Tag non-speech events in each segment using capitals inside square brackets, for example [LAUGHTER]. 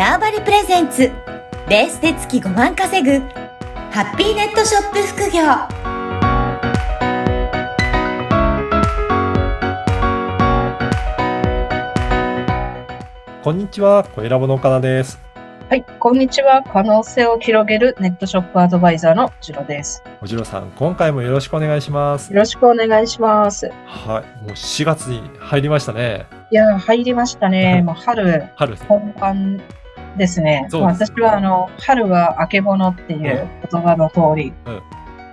ターバリプレゼンツベースで月5万稼ぐハッピーネットショップ副業こんにちは、小ラボの岡田です。はい、こんにちは。可能性を広げるネットショップアドバイザーのジロです。おじろさん、今回もよろしくお願いします。よろしくお願いします。はい、もう4月に入りましたね。いやー、入りましたね。[LAUGHS] もう春春。本番ですね。す私はあの、春はあけぼのっていう言葉の通り、うん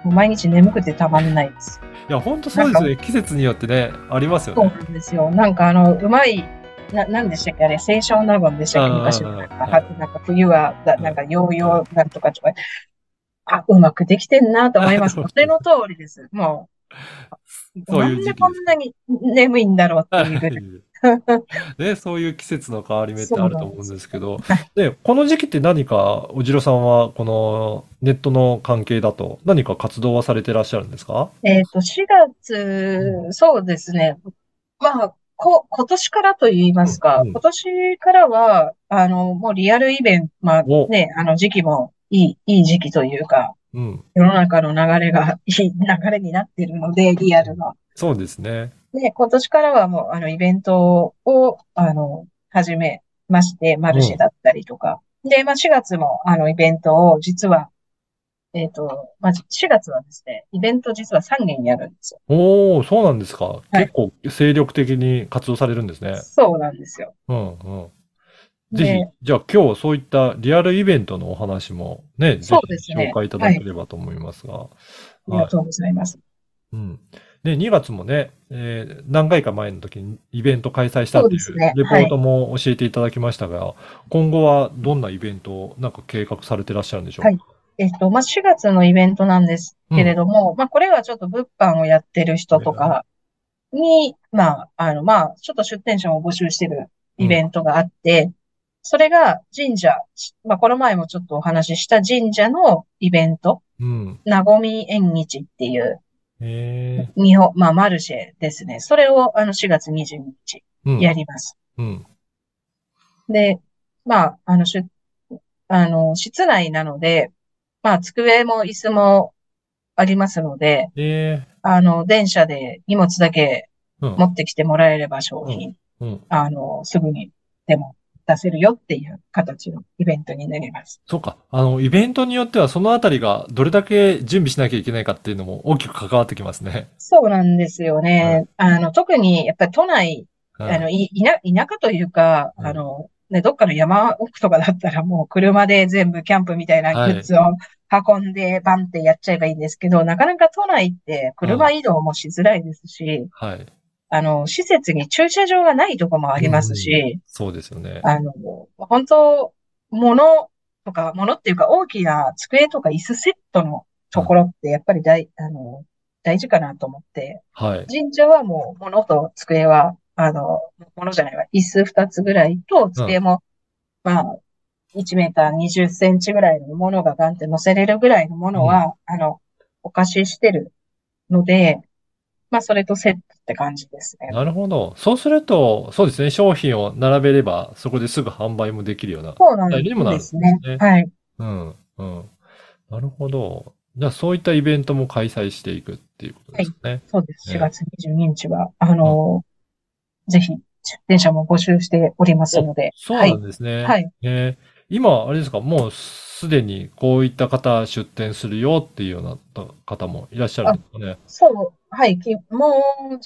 もう毎日眠くてたまんないです。いや、ほんとそうですよね。季節によってね、ありますよそうね。なんですよ。なんかあの、うまい、な、なんでしたっけあれ、清少納言でしたっけ昔の。はいなんか冬は、だなんかヨーヨーなんとかとか。あ、うまくできてんなと思います。[LAUGHS] それの通りです。もう。なんでこんなに眠いんだろうっていうぐらい。[LAUGHS] ね、そういう季節の変わり目ってあると思うんですけどはい、で、この時期って何か、おじろさんは、このネットの関係だと、何か活動はされてらっしゃるんですか？えっと、4月、そうですね。まあ、こ、今年からと言いますか、うんうん今年からは、あの、もうリアルイベント、まあおね、あの時期もいい、いい時期というか、うん。世の中の流れが [LAUGHS] いい流れになっているので、リアルの。そうですね。で、今年からはもう、あの、イベントを、あの、始めまして、マルシェだったりとか。で、まあ、4月も、あの、イベントを、実は、えっと、まあ、4月はですね、イベント実は3件やるんですよ。おー、そうなんですか。い結構精力的に活動されるんですね。そうなんですよ。うんうん。ぜひで、じゃあ今日そういったリアルイベントのお話もね、ぜひ紹介いただければと思いますが。ありがとうございます。うん。で、2月もね、えー何回か前の時にイベント開催したっていそうレポートも教えていただきましたが、今後はどんなイベントをなんか計画されてらっしゃるんでしょう？かはい。えっと、まあ、4月のイベントなんですけれども、まあ、これはちょっと物販をやってる人とかに、まあ、あの、まあ、ちょっと出店者を募集してるイベントがあって、それが神社、まあ、この前もちょっとお話しした神社のイベント、うん。なごみ縁日っていう、え日本、まあ、マルシェですね。それを、あの、4月22日ー、うん。やります。うん。で、まあ、あの、しゅ、あの、室内なので、まあ、机も椅子もありますので、えあの、電車で荷物だけー、うん持。ってきてもらえれば商品、うん。あの、すぐにでも出せるよっていう形のイベントになります。そうか。あの、イベントによってはそのあたりがどれだけ準備しなきゃいけないかっていうのも大きく関わってきますね。そうなんですよね。あの、特にやっぱり都内、うんあの、い、いな、田舎というか、うんあの、ね、どっかの山奥とかだったらもう車で全部キャンプみたいなグッズを運んでバンってやっちゃえばいいんですけど、なかなか都内って車移動もしづらいですし、はい。あの、施設に駐車場がないとこもありますし、そうですよね。あの、本当、物とか、物っていうか大きな机とか椅子セットのところってやっぱり大、あの、大事かなと思って、はい。神社はもう物と机は、あの、物じゃないわ、椅子二つぐらいと机も、まあ、1メーター20センチぐらいのものがガンって乗せれるぐらいのものは、あの、お貸ししてるので、まあ、それとセットって感じですね。なるほど。そうすると、そうですね、商品を並べれば、そこですぐ販売もできるような。そうなんでですすねね。はい。うん、うん。なるほど。じゃあ、そういったイベントも開催していくっていうことですね。そうです。ね4月22日は、あの、ぜひ、出店者も募集しておりますので、そうはいなんですね。はい。えー今、あれですか、もうすでにこういった方出店するよっていうような方もいらっしゃるんですかね？そう、はい、きもう10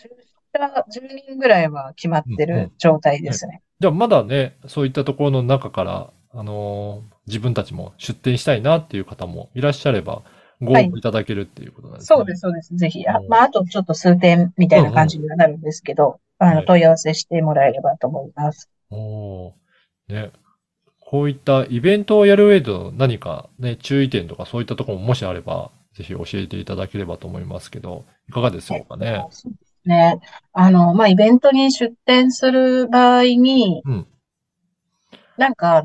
社、10人ぐらいは決まってうんうんる状態ですね。じゃあ、まだね、そういったところの中から、あのー自分たちも出店したいなっていう方もいらっしゃれば、ご応募いただけるっていうことなんですね。そうです、そうです。ぜひ、あうん、まあ、あとちょっと数点みたいな感じにはなるんですけど、あの、はい問い合わせしてもらえればと思います。おーね。こういったイベントをやる上での何かね、注意点とかそういったところももしあれば、ぜひ教えていただければと思いますけど、いかがでしょうかね？そうですね。あの、まあ、イベントに出店する場合に、うんなんか、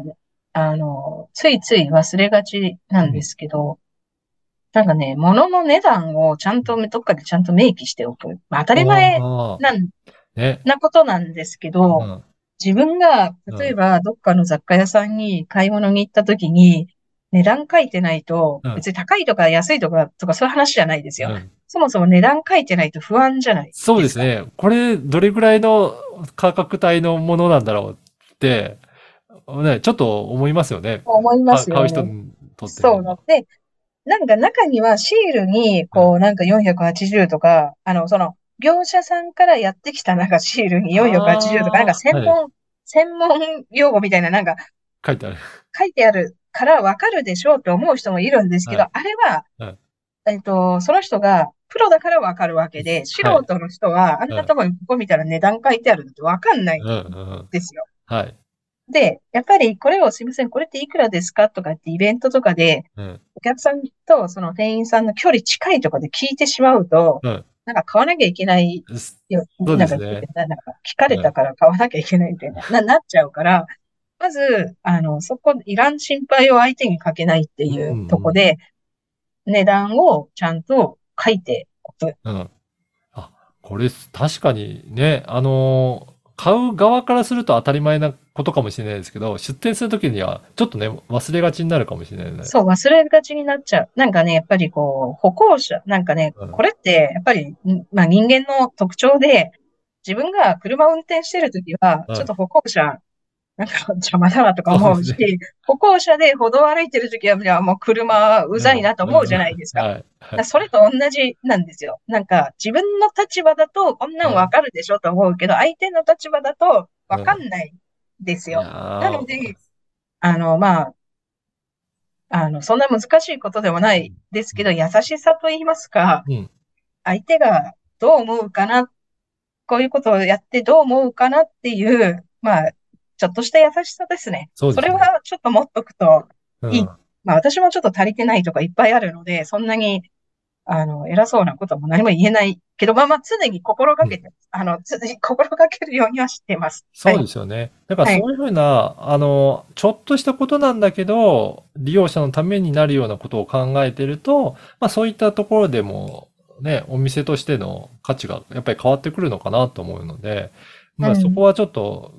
あの、ついつい忘れがちなんですけど、なんかね、物の値段をちゃんと、どっかでちゃんと明記しておく。まあ、当たり前なんね。なことなんですけど、うん自分が、例えば、どっかの雑貨屋さんに買い物に行った時に、値段書いてないとうん、別に高いとか安いとか、とかそういう話じゃないですよ。うんそもそも値段書いてないと不安じゃないそうですね。これ、どれぐらいの価格帯のものなんだろうって、ね、ちょっと思いますよね。思いますよ買う人ね。にとってそうで、なんか中にはシールに、こう、なんか480とか、あの、その、業者さんからやってきたなんか [LAUGHS] シールに480とか、なんか専門、専門用語みたいななんか書いてある。書いてあるからわかるでしょうって思う人もいるんですけど、はいあれははい、えっと、その人がプロだからわかるわけで、素人の人は、あんなとこにここ見たら値段書いてあるのってわかんないんうんうん。ですよ。はい。で、やっぱりこれをすみません、これっていくらですかとかってイベントとかで、うん。お客さんとその店員さんの距離近いところで聞いてしまうと、うんなんか買わなきゃいけないよ、なんか、聞かれたから買わなきゃいけないみたいな、な、なっちゃうから、まず、あの、そこ、いらん心配を相手にかけないっていうとこで、値段をちゃんと書いておく。うん。あ、これ、確かにね、あのー買う側からすると当たり前なことかもしれないですけど、出店するときには、ちょっとね、忘れがちになるかもしれないね。そう、忘れがちになっちゃう。なんかね、やっぱりこう、歩行者、なんかねうん、これって、やっぱり、んまあ人間の特徴で、自分が車を運転してるときは、うんちょっと歩行者、なんか邪魔だなとか思うしそうで、歩行者で歩道を歩いてるときは、もう車うざいなと思うじゃないですか。それと同じなんですよ。なんか、自分の立場だと、こんなんわかるでしょと思うけど、相手の立場だと、わかんないですよ。ななので、あの、まあ、あの、そんな難しいことでもないですけど、優しさと言いますか、うん。相手がどう思うかな、こういうことをやってどう思うかなっていう、まあ、ちょっとした優しさですね。そねれはちょっと持っとくと、うんいいまあ私もちょっと足りてないとかいっぱいあるので、そんなに、あの、偉そうなことも何も言えないけど、まあまあ常に心がけて、あの、つ [LAUGHS] 心がけるようにはしてます。そうはいですよね。だからそういうふうな、あの、ちょっとしたことなんだけど、利用者のためになるようなことを考えてると、まあそういったところでも、ね、お店としての価値がやっぱり変わってくるのかなと思うので、まあうんそこはちょっと、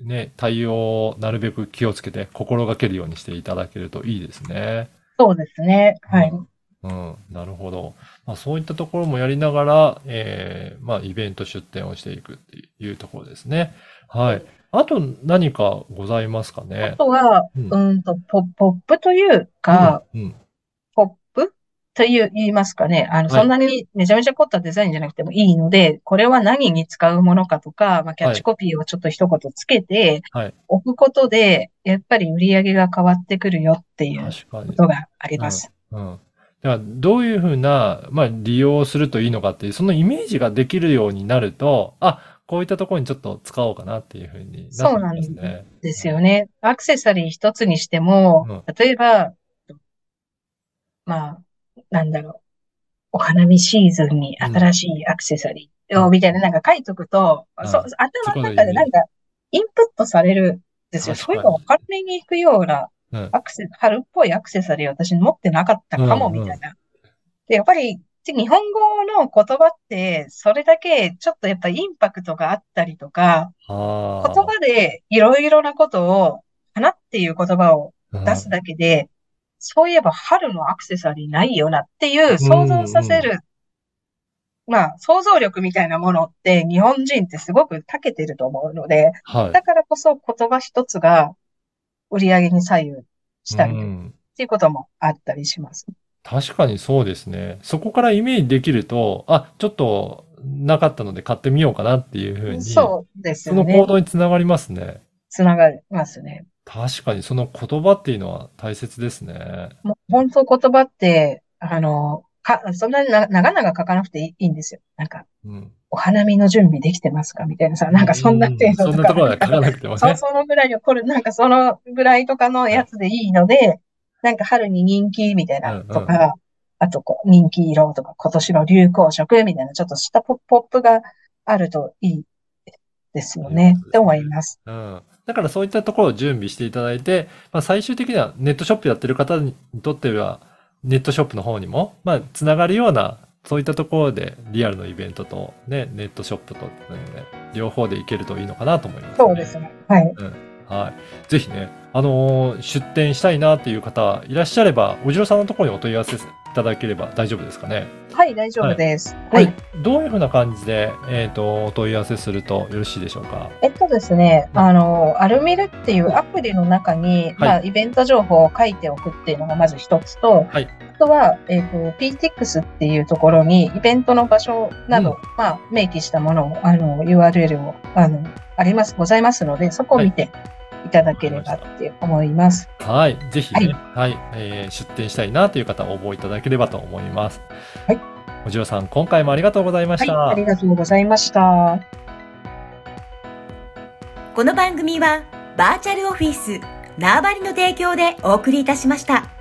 ね、対応をなるべく気をつけて心がけるようにしていただけるといいですね。そうですね。はい。うん、なるほど。まあ、そういったところもやりながら、えーまあ、イベント出店をしていくっていうところですね。はい。あと何かございますかあね。とは、うんうんと、ポポップというか、うん、うん。という、言いますかね。あの、はいそんなにめちゃめちゃ凝ったデザインじゃなくてもいいので、これは何に使うものかとか、まあ、キャッチコピーをちょっと一言つけてはい。置くことで、やっぱり売り上げが変わってくるよっていう。ことがあります。うん。だから、どういうふうな、まあ、利用するといいのかっていう、そのイメージができるようになると、あ、こういったところにちょっと使おうかなっていうふうになってきますね。ですよね。アクセサリー一つにしても、例えば、まあ、なんだろう。お花見シーズンに新しいアクセサリーを、みたいななんか書いとくと、うんそう、頭の中でなんか、インプットされるんですよ。そういうの分かりに行くようなうん。アクセ、春っぽいアクセサリー私持ってなかったかも、みたいな。で、やっぱり、日本語の言葉って、それだけちょっとやっぱインパクトがあったりとか、あ言葉でいろいろなことを、花っていう言葉をあ。出すだけで、そういえば春のアクセサリーないよなっていう想像させる、まあ想像力みたいなものって日本人ってすごく長けてると思うので、はい。だからこそ言葉一つが売り上げに左右したりっうんていうこともあったりします。確かにそうですね。そこからイメージできると、あ、ちょっとなかったので買ってみようかなっていうふうに、そうですその。行動につながりますね。つながりますね。確かにその言葉っていうのは大切ですね。もう本当言葉って、あの、か、そんなにな長々書かなくていいんですよ。なんか、うん。お花見の準備できてますかみたいなさ、なんかそんな程度そんとかなところは書かなくてもそ、ね。そのぐらいの、これ、なんかそのぐらいとかのやつでいいので、なんか春に人気みたいなとうんか、あとこう人気色とか今年の流行色みたいなちょっとしたポポップがあるといいですよね、って思います。うん。だからそういったところを準備していただいて、まあ最終的にはネットショップやってる方にとっては、ネットショップの方にも、まあつながるような、そういったところでリアルのイベントとね、ネットショップとっていうので、両方でいけるといいのかなと思います、そうですね。はい。はい。ぜひね、あのー出店したいなっていう方いらっしゃれば、おじろさんのところにお問い合わせいただければ大丈夫ですかね？はい、大丈夫です。これはい。どういうふうな感じで、えっ、と、お問い合わせするとよろしいでしょうか？えっとですね、あの、アルミルっていうアプリの中に、まあ、イベント情報を書いておくっていうのがまず一つと、はいあとは、えっと、PTX っていうところに、イベントの場所など、うんまあ、明記したものを、あの、URL を、あの、あります、ございますので、そこを見ていただければって思います。はい。ぜひね、はい、えー出店したいなという方、応募いただければと思います。はい。おじろさん、今回もありがとうございまはい、した。ありがとうございました。この番組はバーチャルオフィス縄張りの提供でお送りいたしました。